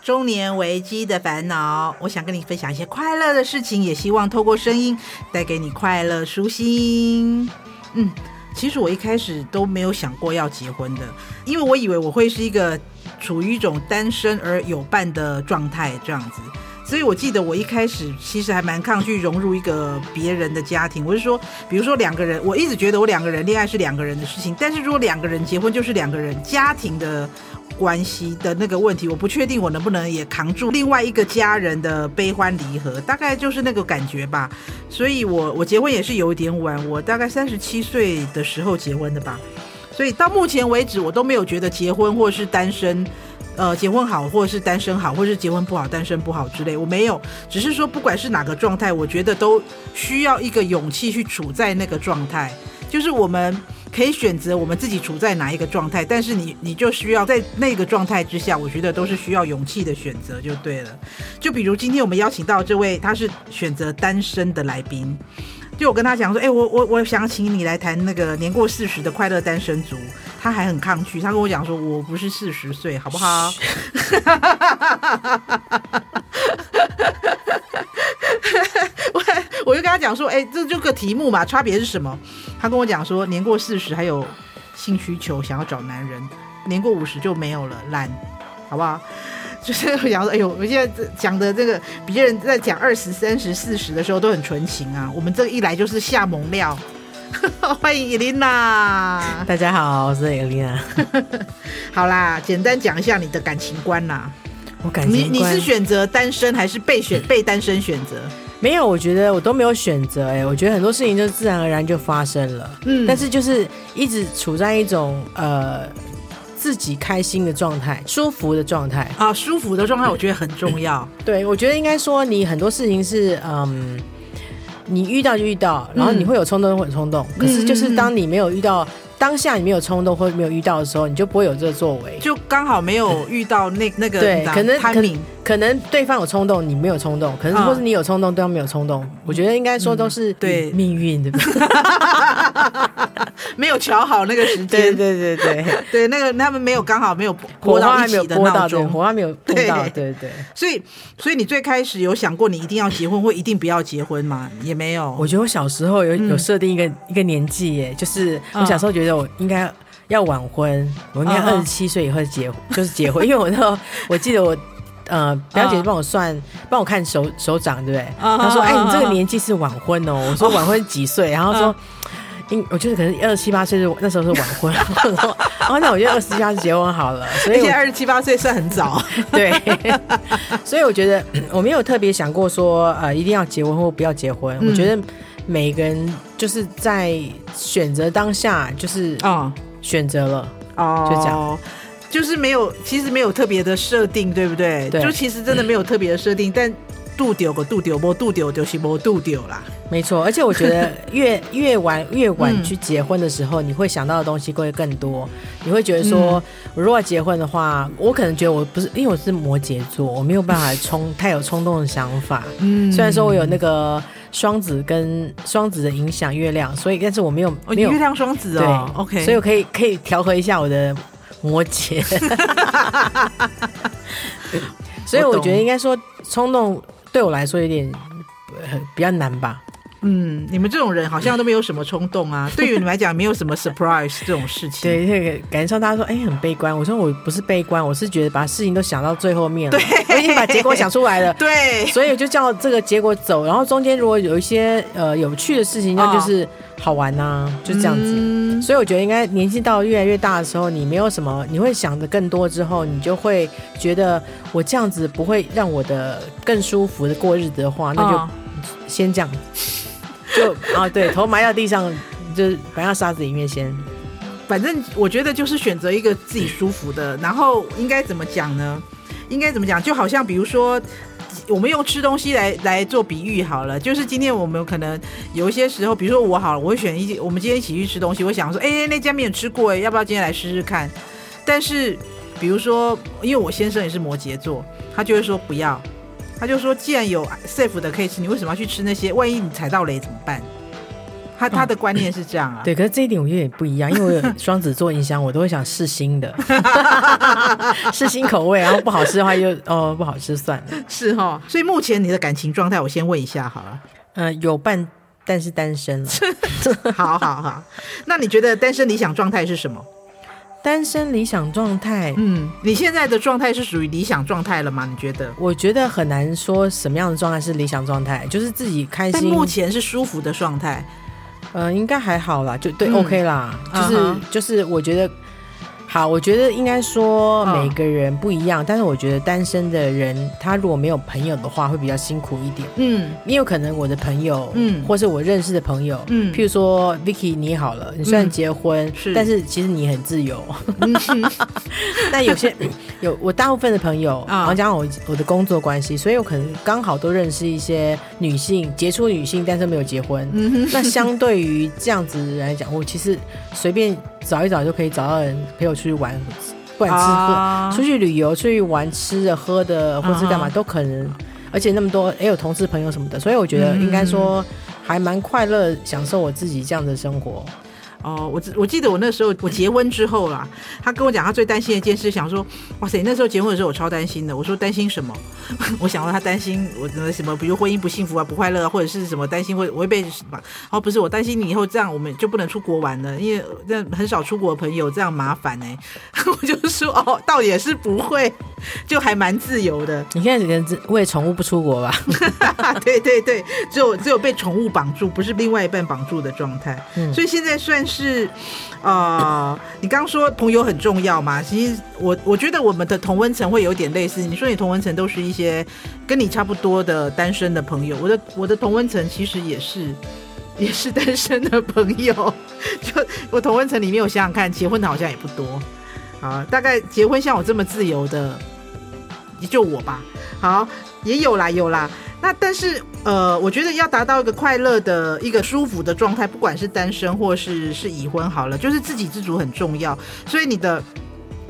中年危机的烦恼。我想跟你分享一些快乐的事情，也希望透过声音带给你快乐舒心。嗯，其实我一开始都没有想过要结婚的，因为我以为我会是一个处于一种单身而有伴的状态这样子。所以我记得我一开始其实还蛮抗拒融入一个别人的家庭。我是说，比如说两个人，我一直觉得我两个人恋爱是两个人的事情，但是如果两个人结婚，就是两个人家庭的关系的那个问题，我不确定我能不能也扛住另外一个家人的悲欢离合，大概就是那个感觉吧。所以我我结婚也是有一点晚，我大概三十七岁的时候结婚的吧。所以到目前为止，我都没有觉得结婚或是单身。呃，结婚好，或是单身好，或是结婚不好，单身不好之类，我没有，只是说不管是哪个状态，我觉得都需要一个勇气去处在那个状态。就是我们可以选择我们自己处在哪一个状态，但是你你就需要在那个状态之下，我觉得都是需要勇气的选择就对了。就比如今天我们邀请到这位，他是选择单身的来宾。就我跟他讲说，哎、我我我想请你来谈那个年过四十的快乐单身族，他还很抗拒。他跟我讲说，我不是四十岁，好不好？我我就跟他讲说，哎、欸，这就个题目嘛，差别是什么？他跟我讲说，年过四十还有性需求，想要找男人；年过五十就没有了，懒，好不好？就是我想说，哎呦，我现在讲的这个，别人在讲二十三十四十的时候都很纯情啊，我们这一来就是下猛料。欢迎伊琳娜，大家好，我是伊琳娜。好啦，简单讲一下你的感情观啦。我感情观，你你是选择单身还是被选被单身选择？没有，我觉得我都没有选择。哎，我觉得很多事情就自然而然就发生了。嗯，但是就是一直处在一种呃。自己开心的状态，舒服的状态啊，舒服的状态，我觉得很重要。对，我觉得应该说，你很多事情是，嗯，你遇到就遇到，然后你会有冲动，会有冲动。可是就是当你没有遇到。当下你没有冲动或没有遇到的时候，你就不会有这个作为，就刚好没有遇到那那个对，可能可能可能对方有冲动，你没有冲动，可能或是你有冲动，对方没有冲动。我觉得应该说都是对命运对不对？没有瞧好那个时间，对对对对 对，那个他们没有刚好没有火花还没有播到，火花没有播到，对对对。所以所以你最开始有想过你一定要结婚或一定不要结婚吗？也没有。我觉得我小时候有有设定一个一个年纪耶，就是我小时候觉得。我应该要晚婚，我应该二十七岁以后结婚，就是结婚。因为我那时候我记得我 呃表姐帮我算，帮我看手手掌，对不对？她说：“哎，你这个年纪是晚婚哦。”我说：“晚婚几岁？”然后说：“应我觉得可能二十七八岁是那时候是晚婚。”哦，那我觉得二十七八结婚好了。所以现在二十七八岁算很早。对，所以我觉得我没有特别想过说呃一定要结婚或不要结婚。我觉得。每个人就是在选择当下，就是啊，选择了哦，就这样，就是没有，其实没有特别的设定，对不对？对，就其实真的没有特别的设定，但度丢个度丢，不度丢就是不度丢啦。没错，而且我觉得 越越晚越晚去结婚的时候，你会想到的东西会更多。你会觉得说，我如果要结婚的话，我可能觉得我不是，因为我是摩羯座，我没有办法冲太有冲动的想法。嗯，虽然说我有那个。双子跟双子的影响月亮，所以但是我没有没有月亮双子哦对，OK，所以我可以可以调和一下我的摩羯，所以我觉得应该说冲动对我来说有点呃比较难吧。嗯，你们这种人好像都没有什么冲动啊。对于你们来讲，没有什么 surprise 这种事情。对，这个感觉上大家说，哎、欸，很悲观。我说我不是悲观，我是觉得把事情都想到最后面了，对，我已经把结果想出来了。对，所以就叫这个结果走。然后中间如果有一些呃有趣的事情，那就是好玩呐、啊，就这样子。嗯、所以我觉得应该年纪到越来越大的时候，你没有什么，你会想的更多之后，你就会觉得我这样子不会让我的更舒服的过日子的话，那就先这样。就啊，对，头埋到地上，就埋到沙子里面先。反正我觉得就是选择一个自己舒服的，然后应该怎么讲呢？应该怎么讲？就好像比如说，我们用吃东西来来做比喻好了。就是今天我们可能有一些时候，比如说我好了，我会选一，我们今天一起去吃东西，我想说，哎，那家没有吃过，哎，要不要今天来试试看？但是比如说，因为我先生也是摩羯座，他就会说不要。他就说：“既然有 safe 的可以吃，你为什么要去吃那些？万一你踩到雷怎么办？”他他的观念是这样啊。对，可是这一点我有点不一样，因为我有双子座影响，我都会想试新的，试新口味，然后不好吃的话就哦不好吃算了。是哈，所以目前你的感情状态，我先问一下好了。嗯、呃，有伴，但是单身了。好好好，那你觉得单身理想状态是什么？单身理想状态，嗯，你现在的状态是属于理想状态了吗？你觉得？我觉得很难说什么样的状态是理想状态，就是自己开心。但目前是舒服的状态，呃，应该还好啦，就对、嗯、，OK 啦，就是、uh -huh. 就是，我觉得。好，我觉得应该说每个人不一样，哦，但是我觉得单身的人，他如果没有朋友的话，会比较辛苦一点。嗯，也有可能我的朋友，嗯，或是我认识的朋友，嗯，譬如说 Vicky，你好了，你虽然结婚，嗯，是，但是其实你很自由。嗯、但有些有我大部分的朋友，然后加上我我的工作关系，所以我可能刚好都认识一些女性，杰出女性，但是没有结婚。嗯，那相对于这样子来讲，我其实随便。找一找就可以找到人陪我出去玩，不管吃喝、啊，出去旅游、出去玩，吃的、喝的，或是干嘛、啊、都可能。而且那么多，也有同事朋友什么的，所以我觉得应该说还蛮快乐，享受我自己这样的生活。哦，我我记得我那时候我结婚之后啦，他跟我讲他最担心的一件事，想说，哇塞，那时候结婚的时候我超担心的。我说担心什么？我想说他担心我的什么，比如婚姻不幸福啊、不快乐啊，或者是什么担心会我会被什么？哦，不是，我担心你以后这样我们就不能出国玩了，因为那很少出国的朋友这样麻烦呢、我就说哦，倒也是不会，就还蛮自由的。你现在只能为宠物不出国吧？对对对，只有只有被宠物绑住，不是另外一半绑住的状态。嗯，所以现在算是。是，呃，你刚刚说朋友很重要嘛？其实我我觉得我们的同温层会有点类似。你说你同温层都是一些跟你差不多的单身的朋友，我的我的同温层其实也是也是单身的朋友。就我同温层里面，我想想看，结婚的好像也不多啊。大概结婚像我这么自由的，也就我吧。好，也有啦，有啦。那但是呃，我觉得要达到一个快乐的一个舒服的状态，不管是单身或是是已婚，好了，就是自给自足很重要。所以你的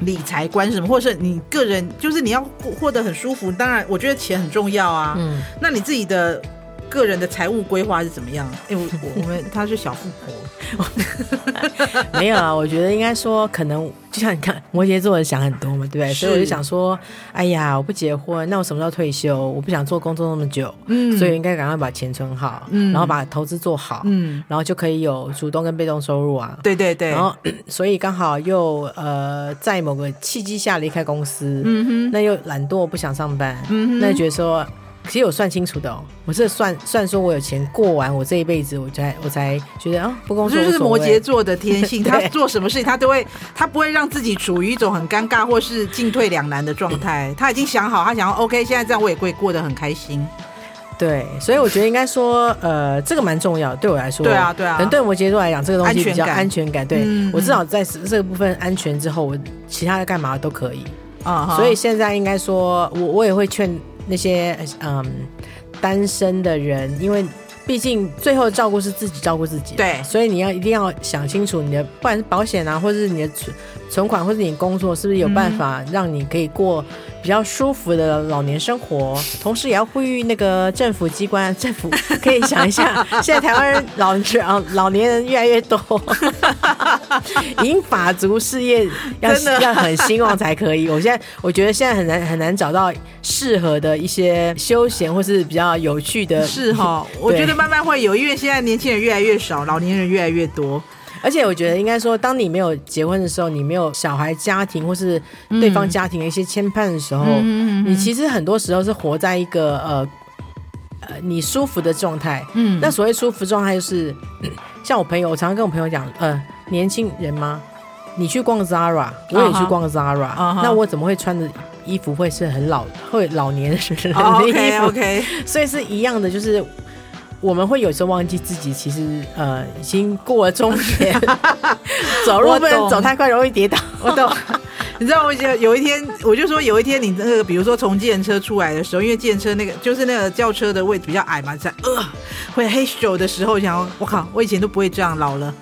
理财观什么，或是你个人，就是你要获得很舒服。当然，我觉得钱很重要啊。嗯，那你自己的个人的财务规划是怎么样？哎，我 我们他是小富婆。没有啊，我觉得应该说，可能就像你看摩羯座的想很多嘛，对不对？所以我就想说，哎呀，我不结婚，那我什么时候退休？我不想做工作那么久，嗯，所以应该赶快把钱存好，嗯，然后把投资做好，嗯，然后就可以有主动跟被动收入啊。对对对。然后，所以刚好又呃，在某个契机下离开公司，嗯哼，那又懒惰不想上班，嗯哼，那就觉得说。其实我算清楚的哦，我是算算说，我有钱过完我这一辈子，我才我才觉得啊，不工作。就是摩羯座的天性，他做什么事情他都会，他不会让自己处于一种很尴尬或是进退两难的状态。他已经想好，他想要 OK，现在这样我也会过得很开心。对，所以我觉得应该说，呃，这个蛮重要，对我来说。对啊，对啊。可能对摩羯座来讲，这个东西比较安全感。对、嗯、我至少在这个部分安全之后，我其他的干嘛都可以。啊、uh 所以现在应该说，我我也会劝。那些嗯单身的人，因为毕竟最后照顾是自己照顾自己，对，所以你要一定要想清楚你的，不管是保险啊，或者是你的存存款，或者你工作，是不是有办法让你可以过比较舒服的老年生活？嗯、同时也要呼吁那个政府机关，政府可以想一下，现在台湾人老老老年人越来越多，银发族事业要要很兴旺才可以。我现在我觉得现在很难很难找到适合的一些休闲或是比较有趣的，是哈，我觉得慢慢会有，因为现在年轻人越来越少，老年人越来越多。而且我觉得应该说，当你没有结婚的时候，你没有小孩家庭或是对方家庭的一些牵绊的时候，嗯，你其实很多时候是活在一个呃呃你舒服的状态。嗯，那所谓舒服状态就是，像我朋友，我常常跟我朋友讲，呃，年轻人吗？你去逛 Zara，我也去逛 -huh. 那我怎么会穿的衣服会是很老会老年人的衣服？Oh, okay, okay. 所以是一样的，就是。我们会有时候忘记自己其实呃已经过了中年，走路不能走太快，容易跌倒。我懂，你知道我就有一天我就说有一天你那个比如说从计程车出来的时候，因为计程车那个就是那个轿车的位置比较矮嘛，在呃会黑手的时候，想我靠，我以前都不会这样老了。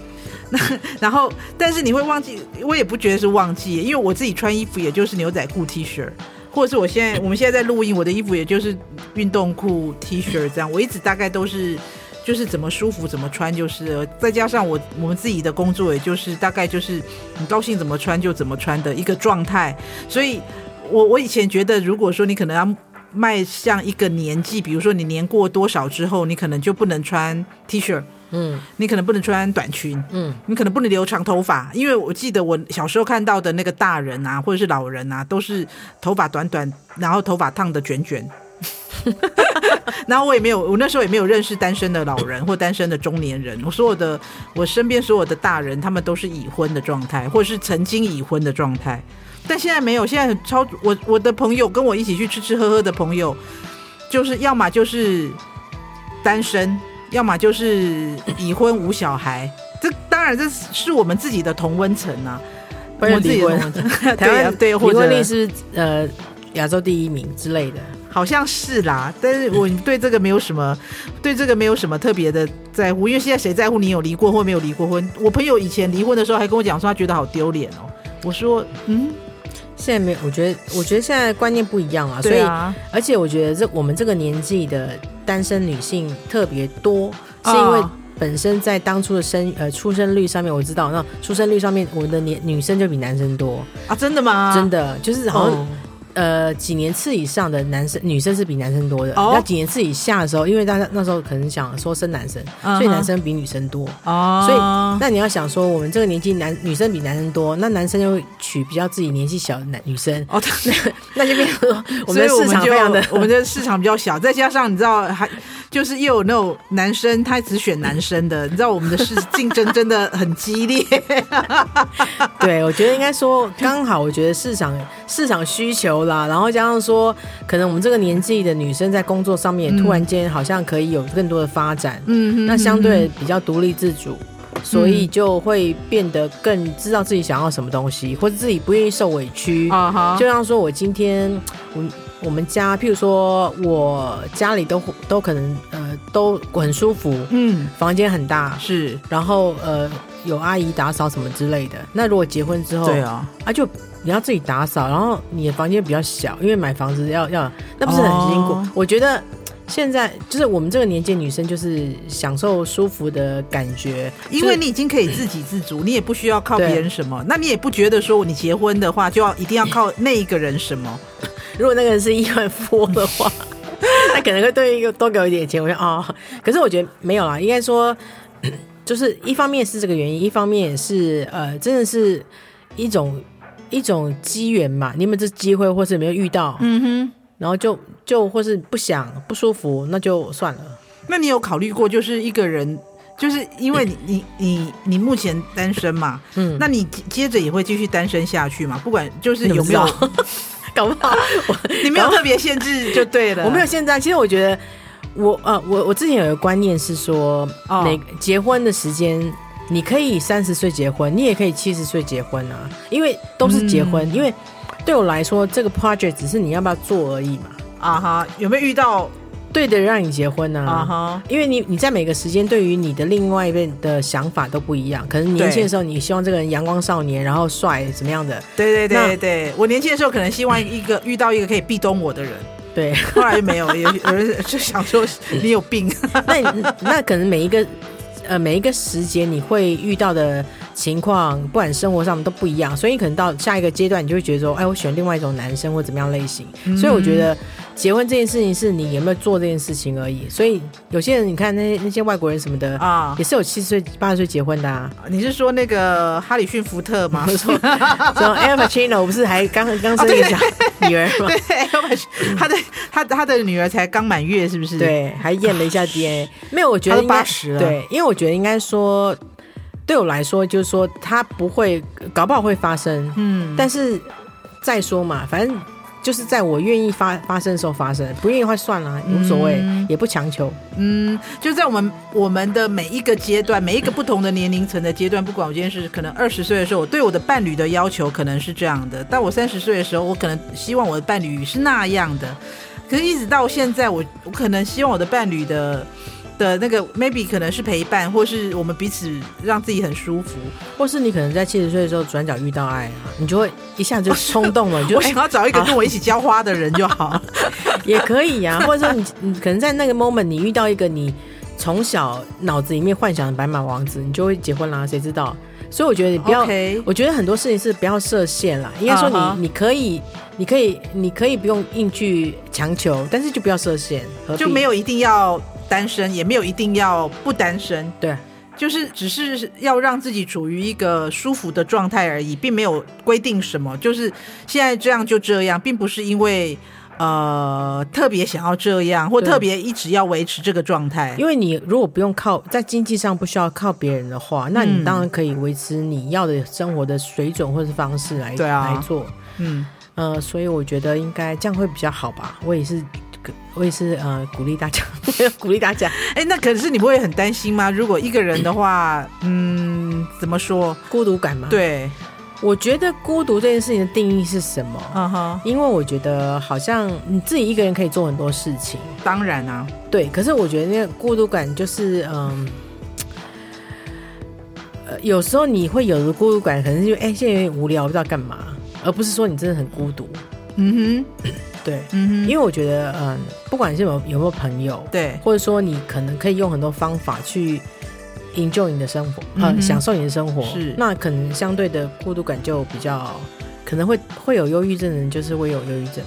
那然后但是你会忘记，我也不觉得是忘记，因为我自己穿衣服也就是牛仔裤 T 恤。或者是我现在，我们现在在录音，我的衣服也就是运动裤、T 恤这样。我一直大概都是就是怎么舒服怎么穿就是，再加上我我们自己的工作，也就是大概就是你高兴怎么穿就怎么穿的一个状态。所以我我以前觉得，如果说你可能要迈向一个年纪，比如说你年过多少之后，你可能就不能穿 T 恤。嗯，你可能不能穿短裙，嗯，你可能不能留长头发，因为我记得我小时候看到的那个大人啊，或者是老人啊，都是头发短短，然后头发烫的卷卷。然后我也没有，我那时候也没有认识单身的老人或单身的中年人。我所有的，我身边所有的大人，他们都是已婚的状态，或者是曾经已婚的状态。但现在没有，现在超我我的朋友跟我一起去吃吃喝喝的朋友，就是要么就是单身。要么就是已婚无小孩，这当然这是我们自己的同温层啊，我们自己的同温层。台湾对，离婚率是呃亚洲第一名之类的，好像是啦。但是我对这个没有什么，对这个没有什么特别的在乎，因为现在谁在乎你有离过婚没有离过婚？我朋友以前离婚的时候还跟我讲说他觉得好丢脸哦。我说嗯，现在没有，我觉得我觉得现在观念不一样啊，所以而且我觉得这我们这个年纪的。单身女性特别多，是因为本身在当初的生呃出生率上面，我知道那出生率上面，我们的年女生就比男生多啊，真的吗？真的就是好像。哦呃，几年次以上的男生、女生是比男生多的。哦。那几年次以下的时候，因为大家那时候可能想说生男生，嗯、所以男生比女生多。哦。所以，那你要想说，我们这个年纪男女生比男生多，那男生就会娶比较自己年纪小的男女生。哦。那 那就变成说，我们的市场非常的，我们的市场比较小，再加上你知道，还就是又有那种男生他只选男生的，你知道我们的市竞争真的很激烈。对，我觉得应该说刚好，我觉得市场市场需求啦。然后加上说，可能我们这个年纪的女生在工作上面突然间好像可以有更多的发展，嗯，那相对比较独立自主，所以就会变得更知道自己想要什么东西，或者自己不愿意受委屈啊。就像说我今天，我我们家，譬如说我家里都都可能呃都很舒服，嗯，房间很大，是，然后呃有阿姨打扫什么之类的。那如果结婚之后，对啊，啊就。你要自己打扫，然后你的房间比较小，因为买房子要要，那不是很辛苦？Oh. 我觉得现在就是我们这个年纪女生，就是享受舒服的感觉，因为你已经可以自给自足，你也不需要靠别人什么，那你也不觉得说你结婚的话就要一定要靠那一个人什么？如果那个人是亿万富翁的话，他可能会对一个多给我一点钱，我说哦，可是我觉得没有啦，应该说就是一方面是这个原因，一方面也是呃，真的是一种。一种机缘嘛，你有没有这机会，或是没有遇到？嗯哼，然后就就或是不想不舒服，那就算了。那你有考虑过，就是一个人，就是因为 你你你你目前单身嘛，嗯，那你接着也会继续单身下去嘛？不管就是有没有，搞不好 我你没有特别限制就对了。我没有限制，其实我觉得我呃我我之前有一个观念是说，哦，每结婚的时间。你可以三十岁结婚，你也可以七十岁结婚啊，因为都是结婚。嗯、因为对我来说，这个 project 只是你要不要做而已嘛。啊哈，有没有遇到对的人让你结婚呢？啊哈，因为你你在每个时间对于你的另外一边的想法都不一样。可能年轻的时候你希望这个人阳光少年，然后帅怎么样的？对对对对，我年轻的时候可能希望一个遇到一个可以壁咚我的人。对，后来没有，有有人就想说你有病。那那可能每一个。呃，每一个时节你会遇到的情况，不管生活上都不一样，所以你可能到下一个阶段，你就会觉得说，哎，我选另外一种男生或怎么样类型。嗯、所以我觉得结婚这件事情是你有没有做这件事情而已。所以有些人，你看那些那些外国人什么的啊，也是有七十岁、八十岁结婚的啊。你是说那个哈里逊福特吗？说 Al Pacino 不是还刚刚生一个小女儿吗？对，他的他他的女儿才刚满月，是不是？对，还验了一下 DNA。没有，我觉得八十了。对，因为我觉得应该说。对我来说，就是说他不会，搞不好会发生。嗯，但是再说嘛，反正就是在我愿意发发生的时候发生，不愿意的话算了，无所谓，嗯、也不强求。嗯，就在我们我们的每一个阶段，每一个不同的年龄层的阶段，不管我今天是可能二十岁的时候，我对我的伴侣的要求可能是这样的；但我三十岁的时候，我可能希望我的伴侣是那样的。可是，一直到现在，我我可能希望我的伴侣的。的那个 maybe 可能是陪伴，或是我们彼此让自己很舒服，或是你可能在七十岁的时候转角遇到爱啊，你就会一下子就冲动了，你就我想要找一个跟我一起浇花的人就好，也可以呀、啊，或者说你你可能在那个 moment 你遇到一个你从小脑子里面幻想的白马王子，你就会结婚啦，谁知道？所以我觉得你不要.我觉得很多事情是不要设限啦。应该说你、uh huh. 你可以，你可以，你可以不用硬去强求，但是就不要设限，就没有一定要单身，也没有一定要不单身。对，就是只是要让自己处于一个舒服的状态而已，并没有规定什么。就是现在这样就这样，并不是因为。呃，特别想要这样，或特别一直要维持这个状态。因为你如果不用靠在经济上不需要靠别人的话，那你当然可以维持你要的生活的水准或者是方式来对啊来做。嗯呃，所以我觉得应该这样会比较好吧。我也是，我也是呃鼓励大家，鼓励大家。哎、欸，那可是你不会很担心吗？如果一个人的话，嗯，怎么说？孤独感吗？对。我觉得孤独这件事情的定义是什么？嗯哼、uh，huh. 因为我觉得好像你自己一个人可以做很多事情。当然啊，对。可是我觉得那个孤独感就是，嗯，呃，有时候你会有的孤独感，可能就哎，现在有点无聊，不知道干嘛，而不是说你真的很孤独。嗯哼，对，嗯哼。因为我觉得，嗯，不管是有有没有朋友，对，或者说你可能可以用很多方法去。enjoy 你的生活，嗯、呃，享受你的生活，是那可能相对的孤独感就比较可能会会有忧郁症的人，就是会有忧郁症。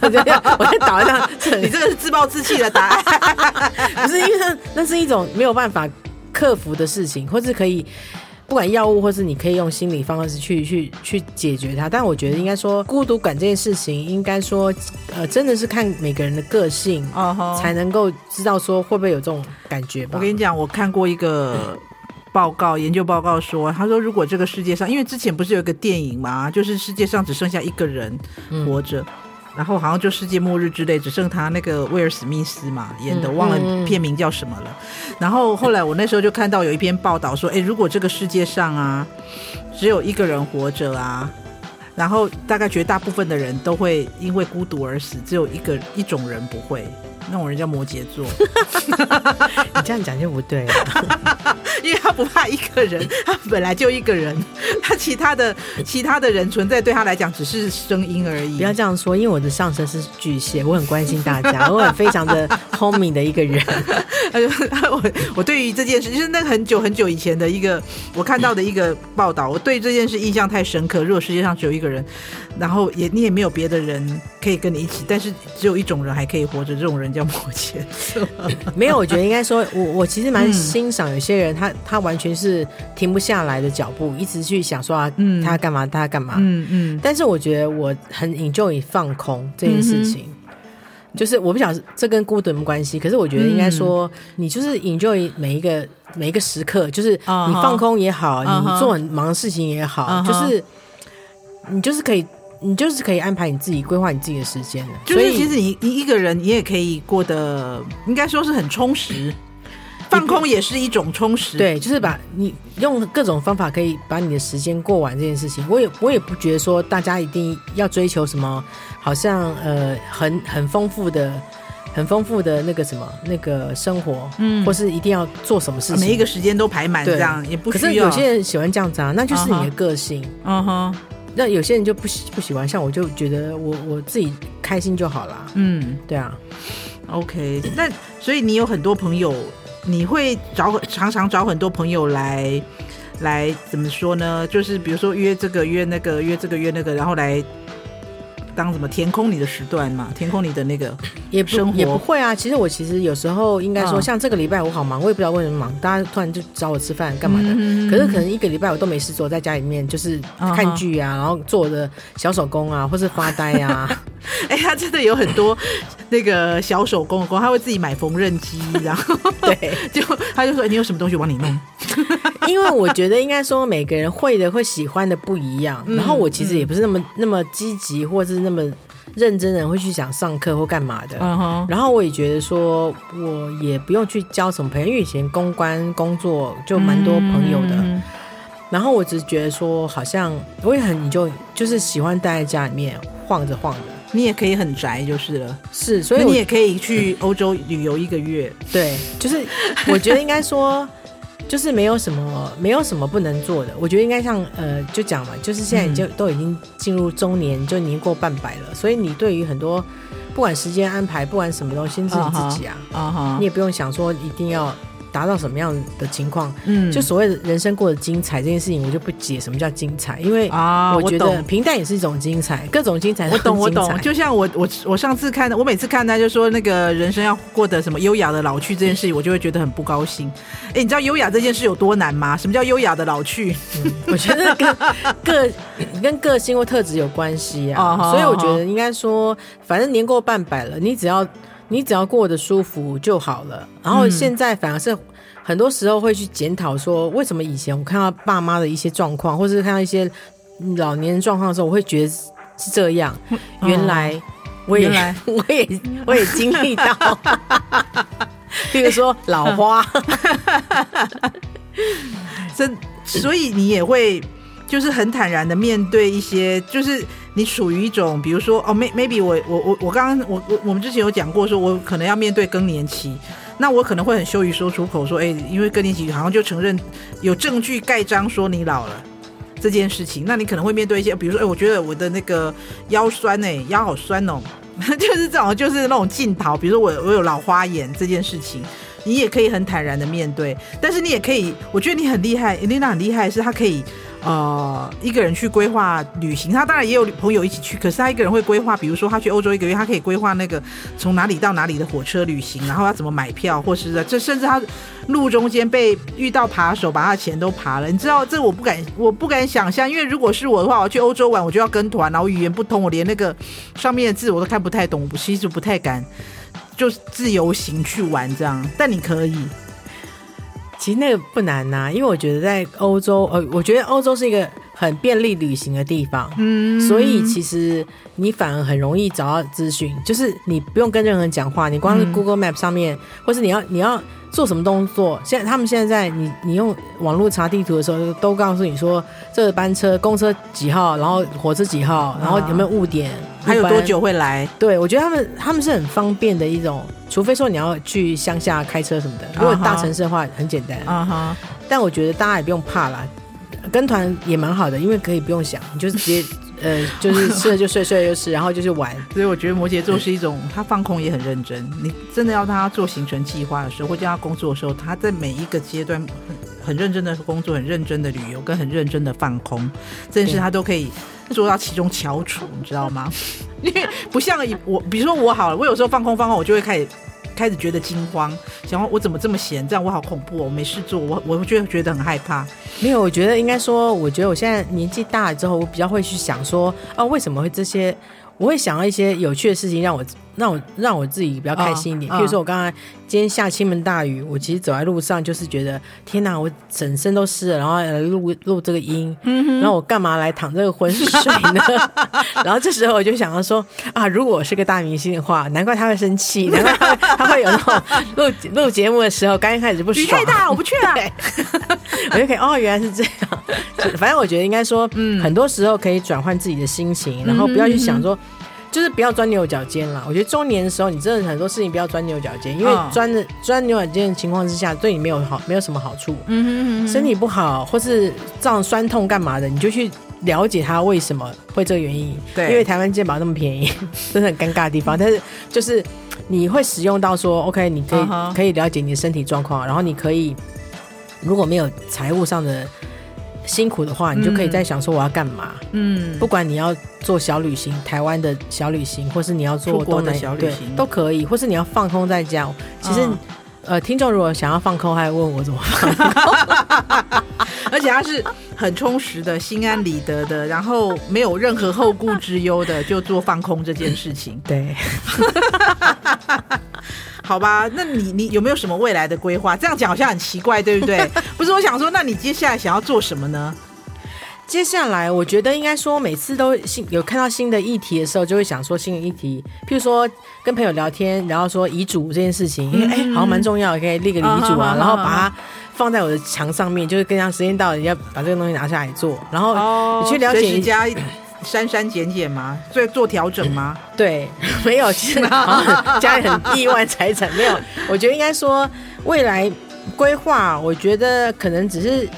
我这样，我在打上，你这个是自暴自弃的答案，不是因为那那是一种没有办法克服的事情，或是可以。不管药物，或是你可以用心理方式去去去解决它，但我觉得应该说孤独感这件事情，应该说呃，真的是看每个人的个性，uh huh. 才能够知道说会不会有这种感觉吧。我跟你讲，我看过一个报告，研究报告说，他说如果这个世界上，因为之前不是有一个电影嘛，就是世界上只剩下一个人活着。嗯然后好像就世界末日之类，只剩他那个威尔史密斯嘛演的，忘了片名叫什么了。然后后来我那时候就看到有一篇报道说，哎，如果这个世界上啊，只有一个人活着啊，然后大概绝大部分的人都会因为孤独而死，只有一个一种人不会。那种人叫摩羯座，你这样讲就不对了，因为他不怕一个人，他本来就一个人，他其他的其他的人存在对他来讲只是声音而已。不要这样说，因为我的上身是巨蟹，我很关心大家，我很非常的 homey 的一个人。我我对于这件事，就是那很久很久以前的一个我看到的一个报道，我对这件事印象太深刻。如果世界上只有一个人，然后也你也没有别的人可以跟你一起，但是只有一种人还可以活着，这种人叫摩羯座。没有，我觉得应该说，我我其实蛮欣赏有些人，他他完全是停不下来的脚步，一直去想说啊，嗯，他要干嘛，他要干嘛，嗯嗯。但是我觉得我很 enjoy 放空这件事情，就是我不晓得这跟孤独有关系，可是我觉得应该说，你就是 enjoy 每一个每一个时刻，就是你放空也好，你做很忙的事情也好，就是你就是可以。你就是可以安排你自己规划你自己的时间的，就是其实你你一个人你也可以过得应该说是很充实，放空也是一种充实。对，就是把你用各种方法可以把你的时间过完这件事情。我也我也不觉得说大家一定要追求什么，好像呃很很丰富的很丰富的那个什么那个生活，嗯，或是一定要做什么事情，每一个时间都排满这样也不需要。可是有些人喜欢这样子啊，那就是你的个性，嗯哼。那有些人就不喜不喜欢，像我就觉得我我自己开心就好了。嗯，对啊。OK，那所以你有很多朋友，你会找常常找很多朋友来来怎么说呢？就是比如说约这个约那个约这个约那个，然后来。当什么填空你的时段嘛？填空你的那个也不也不会啊。其实我其实有时候应该说，像这个礼拜我好忙，我也不知道为什么忙。大家突然就找我吃饭干嘛的？可是可能一个礼拜我都没事做，在家里面就是看剧啊，然后做我的小手工啊，或是发呆啊。哎，他真的有很多那个小手工的工，他会自己买缝纫机，然后 对，就他就说你有什么东西我帮你弄。因为我觉得应该说每个人会的会喜欢的不一样，然后我其实也不是那么那么积极，或者是那么认真的人会去想上课或干嘛的。然后我也觉得说，我也不用去交什么朋友，因为以前公关工作就蛮多朋友的。然后我只是觉得说，好像我也很你就就是喜欢待在家里面晃着晃着。你也可以很宅就是了，是，所以你也可以去欧洲旅游一个月。对，就是我觉得应该说。就是没有什么，没有什么不能做的。我觉得应该像呃，就讲嘛，就是现在你就都已经进入中年，就年过半百了，所以你对于很多不管时间安排，不管什么东西，是你自己啊，你也不用想说一定要。达到什么样的情况？嗯，就所谓的人生过得精彩这件事情，我就不解什么叫精彩，因为啊，我觉得平淡也是一种精彩，各种精彩。我懂，我懂。就像我我我上次看的，我每次看他就说那个人生要过得什么优雅的老去这件事情，我就会觉得很不高兴。哎，你知道优雅这件事有多难吗？什么叫优雅的老去？嗯、我觉得跟 个跟个性或特质有关系啊，哦、所以我觉得应该说，反正年过半百了，你只要。你只要过得舒服就好了。然后现在反而是很多时候会去检讨说，为什么以前我看到爸妈的一些状况，或者是看到一些老年人状况的时候，我会觉得是这样。原来我也，来 我也，我也经历到。比如说老花，这所以你也会就是很坦然的面对一些就是。你属于一种，比如说哦，maybe 我我我我刚刚我我我们之前有讲过，说我可能要面对更年期，那我可能会很羞于说出口，说哎，因为更年期好像就承认有证据盖章说你老了这件事情，那你可能会面对一些，比如说哎，我觉得我的那个腰酸哎，腰好酸哦，就是这种就是那种镜头，比如说我我有老花眼这件事情，你也可以很坦然的面对，但是你也可以，我觉得你很厉害你那很厉害，是她可以。呃，一个人去规划旅行，他当然也有朋友一起去，可是他一个人会规划，比如说他去欧洲一个月，他可以规划那个从哪里到哪里的火车旅行，然后他怎么买票，或是这甚至他路中间被遇到扒手，把他的钱都扒了。你知道这我不敢，我不敢想象，因为如果是我的话，我去欧洲玩，我就要跟团，然后语言不通，我连那个上面的字我都看不太懂，我其实不太敢就自由行去玩这样。但你可以。其实那个不难呐、因为我觉得在欧洲，呃，我觉得欧洲是一个很便利旅行的地方，嗯，所以其实你反而很容易找到资讯，就是你不用跟任何人讲话，你光是 Google Map 上面，嗯、或是你要你要做什么动作，现在他们现在在你你用网络查地图的时候，都告诉你说这个班车公车几号，然后火车几号，然后有没有误点。啊还有多久会来？对，我觉得他们他们是很方便的一种，除非说你要去乡下开车什么的。如果大城市的话，很简单。啊哈。但我觉得大家也不用怕啦，跟团也蛮好的，因为可以不用想，你就是直接 呃，就是吃了就睡，睡了就吃，然后就是玩。所以我觉得摩羯座是一种，他放空也很认真。你真的要他做行程计划的时候，或者叫他工作的时候，他在每一个阶段很很认真的工作，很认真的旅游，跟很认真的放空，这件事他都可以。做到其中翘楚，你知道吗？因为不像我，比如说我好了，我有时候放空放空，我就会开始开始觉得惊慌，想我怎么这么闲，这样我好恐怖哦，我没事做，我我就觉得很害怕。没有，我觉得应该说，我觉得我现在年纪大了之后，我比较会去想说，啊，为什么会这些？我会想到一些有趣的事情，让我让我让我自己比较开心一点。譬如说，我刚才今天下倾盆大雨，我其实走在路上就是觉得天哪，我整身都湿了，然后来录录这个音，然后我干嘛来淌这个浑水呢？然后这时候我就想要说啊，如果我是个大明星的话，难怪他会生气，难怪他会 他会有那种录录节目的时候刚一开始就不爽，雨太大，我不去了。我就可以哦，原来是这样。反正我觉得应该说，嗯，很多时候可以转换自己的心情，然后不要去想说。就是不要钻牛角尖了。我觉得中年的时候，你真的很多事情不要钻牛角尖，因为钻的钻牛角尖的情况之下，对你没有好，没有什么好处。嗯哼嗯哼，身体不好或是这样酸痛干嘛的，你就去了解他为什么会这个原因。对，因为台湾健保那么便宜，真的很尴尬的地方。但是就是你会使用到说，OK，你可以、uh huh. 可以了解你的身体状况，然后你可以如果没有财务上的。辛苦的话，你就可以在想说我要干嘛。嗯，不管你要做小旅行，台湾的小旅行，或是你要做东南小旅行，都可以，或是你要放空在家。其实，嗯、呃，听众如果想要放空，还问我怎么放空。而且他是很充实的、心安理得的，然后没有任何后顾之忧的，就做放空这件事情。对。好吧，那你你有没有什么未来的规划？这样讲好像很奇怪，对不对？不是，我想说，那你接下来想要做什么呢？接下来，我觉得应该说，每次都新有看到新的议题的时候，就会想说新的议题。譬如说跟朋友聊天，然后说遗嘱这件事情，因为哎、欸，好像蛮重要，可以立个遗嘱啊，然后把它放在我的墙上面，就是跟上时间到了，你要把这个东西拿下来做，然后你去了解一下。删删减减吗？所以做调整吗？对，没有，其实 家里很亿万财产没有。我觉得应该说未来规划，我觉得可能只是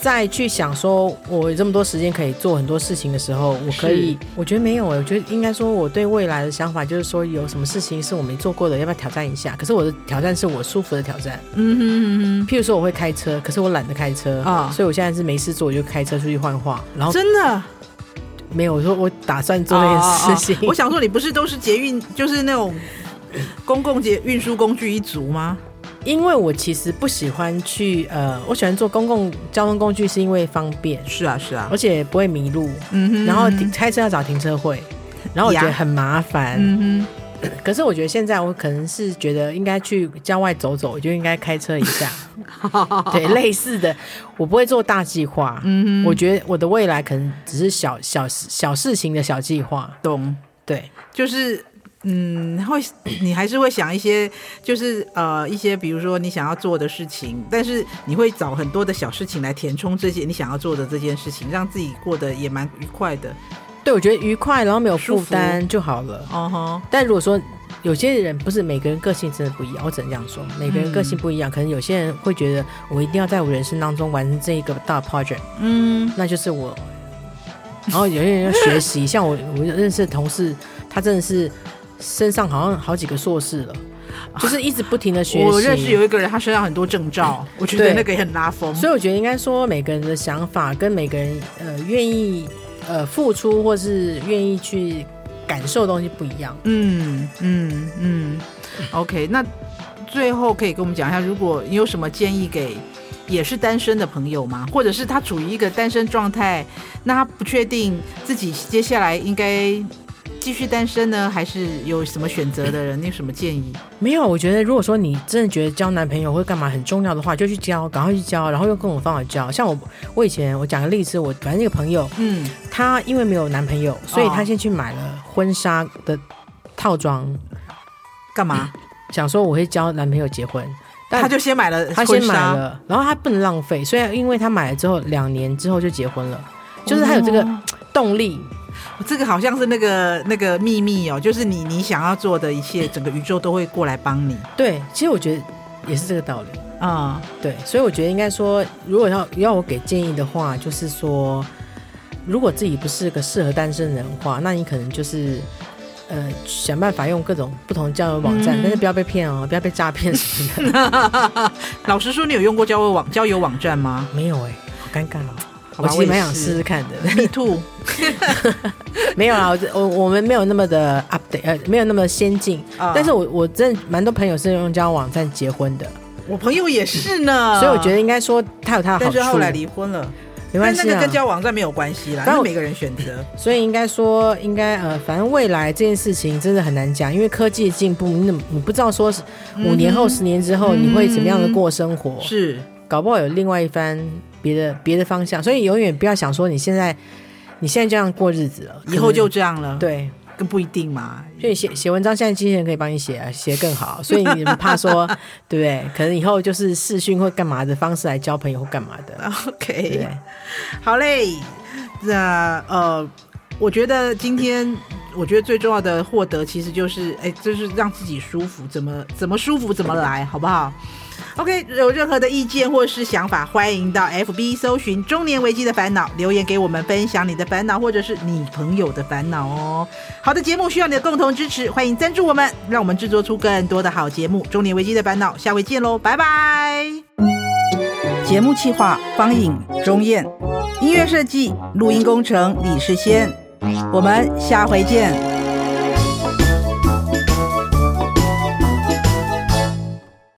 在去想说，我有这么多时间可以做很多事情的时候，我可以，我觉得没有，我觉得应该说，我对未来的想法就是说，有什么事情是我没做过的，要不要挑战一下？可是我的挑战是我舒服的挑战。嗯哼嗯哼。譬如说，我会开车，可是我懒得开车啊，所以我现在是没事做，我就开车出去换画。然后真的没有，我说我打算做那件事情。我想说，你不是都是捷运，就是那种公共捷运输工具一族吗？因为我其实不喜欢去，呃，我喜欢坐公共交通工具，是因为方便。是啊，是啊，而且不会迷路。嗯哼。然后开车要找停车位，然后我觉得很麻烦。嗯哼。可是我觉得现在我可能是觉得应该去郊外走走，我就应该开车一下。对，类似的，我不会做大计划。嗯。我觉得我的未来可能只是小小小事情的小计划。懂。对，就是。嗯，会 你还是会想一些，就是呃一些，比如说你想要做的事情，但是你会找很多的小事情来填充这些你想要做的这件事情，让自己过得也蛮愉快的。对，我觉得愉快，然后没有负担就好了。哦吼。但如果说有些人不是每个人个性真的不一样，我只能这样说，每个人个性不一样，嗯、可能有些人会觉得我一定要在我人生当中完成这一个大 project，嗯，那就是我。然后有些人要学习，像我我认识的同事，他真的是。身上好像好几个硕士了，就是一直不停的学习。我认识有一个人，他身上很多证照，我觉得那个也很拉风。所以我觉得应该说，每个人的想法跟每个人呃愿意呃付出或是愿意去感受东西不一样。嗯嗯嗯。OK，那最后可以跟我们讲一下，如果你有什么建议给也是单身的朋友吗？或者是他处于一个单身状态，那他不确定自己接下来应该。继续单身呢，还是有什么选择的人？你有什么建议？没有，我觉得如果说你真的觉得交男朋友或干嘛很重要的话，就去交，赶快去交，然后用各种方法交。像我，我以前我讲个例子，我反正一个朋友，嗯，他因为没有男朋友，所以他先去买了婚纱的套装，干嘛？想说我会交男朋友结婚，但他就先买了，他先买了，然后他不能浪费，所以因为他买了之后，两年之后就结婚了，就是他有这个动力。这个好像是那个那个秘密哦，就是你你想要做的一切，整个宇宙都会过来帮你。对，其实我觉得也是这个道理啊。嗯、对，所以我觉得应该说，如果要要我给建议的话，就是说，如果自己不是个适合单身人的话，那你可能就是呃想办法用各种不同交友网站，嗯、但是不要被骗哦，不要被诈骗什么的。老实说，你有用过交友网交友网站吗？没有哎、欸，好尴尬哦。我其实蛮想试试看的。Me too。没有啊，我我们没有那么的 update，呃，没有那么先进。Uh, 但是我我真的蛮多朋友是用交友网站结婚的。我朋友也是呢。所以我觉得应该说他有他的好处。但是后来离婚了，没关系啊。那个跟交友网站没有关系啦，但是每个人选择。所以应该说，应该呃，反正未来这件事情真的很难讲，因为科技的进步，你怎你不知道说是五年后、十年之后你会怎么样的过生活。嗯、是。搞不好有另外一番别的别的方向，所以永远不要想说你现在你现在这样过日子了，以后就这样了。对，更不一定嘛。所以写写文章，现在机器人可以帮你写啊，写更好。所以你们怕说，对不对？可能以后就是视讯或干嘛的方式来交朋友或干嘛的。OK，好嘞。那呃，我觉得今天我觉得最重要的获得其实就是，哎，就是让自己舒服，怎么怎么舒服怎么来，好不好？OK，有任何的意见或是想法，欢迎到 FB 搜寻“中年危机的烦恼”，留言给我们分享你的烦恼或者是你朋友的烦恼哦。好的节目需要你的共同支持，欢迎赞助我们，让我们制作出更多的好节目。中年危机的烦恼，下回见喽，拜拜。节目企划方颖、钟燕，音乐设计、录音工程李世先，我们下回见。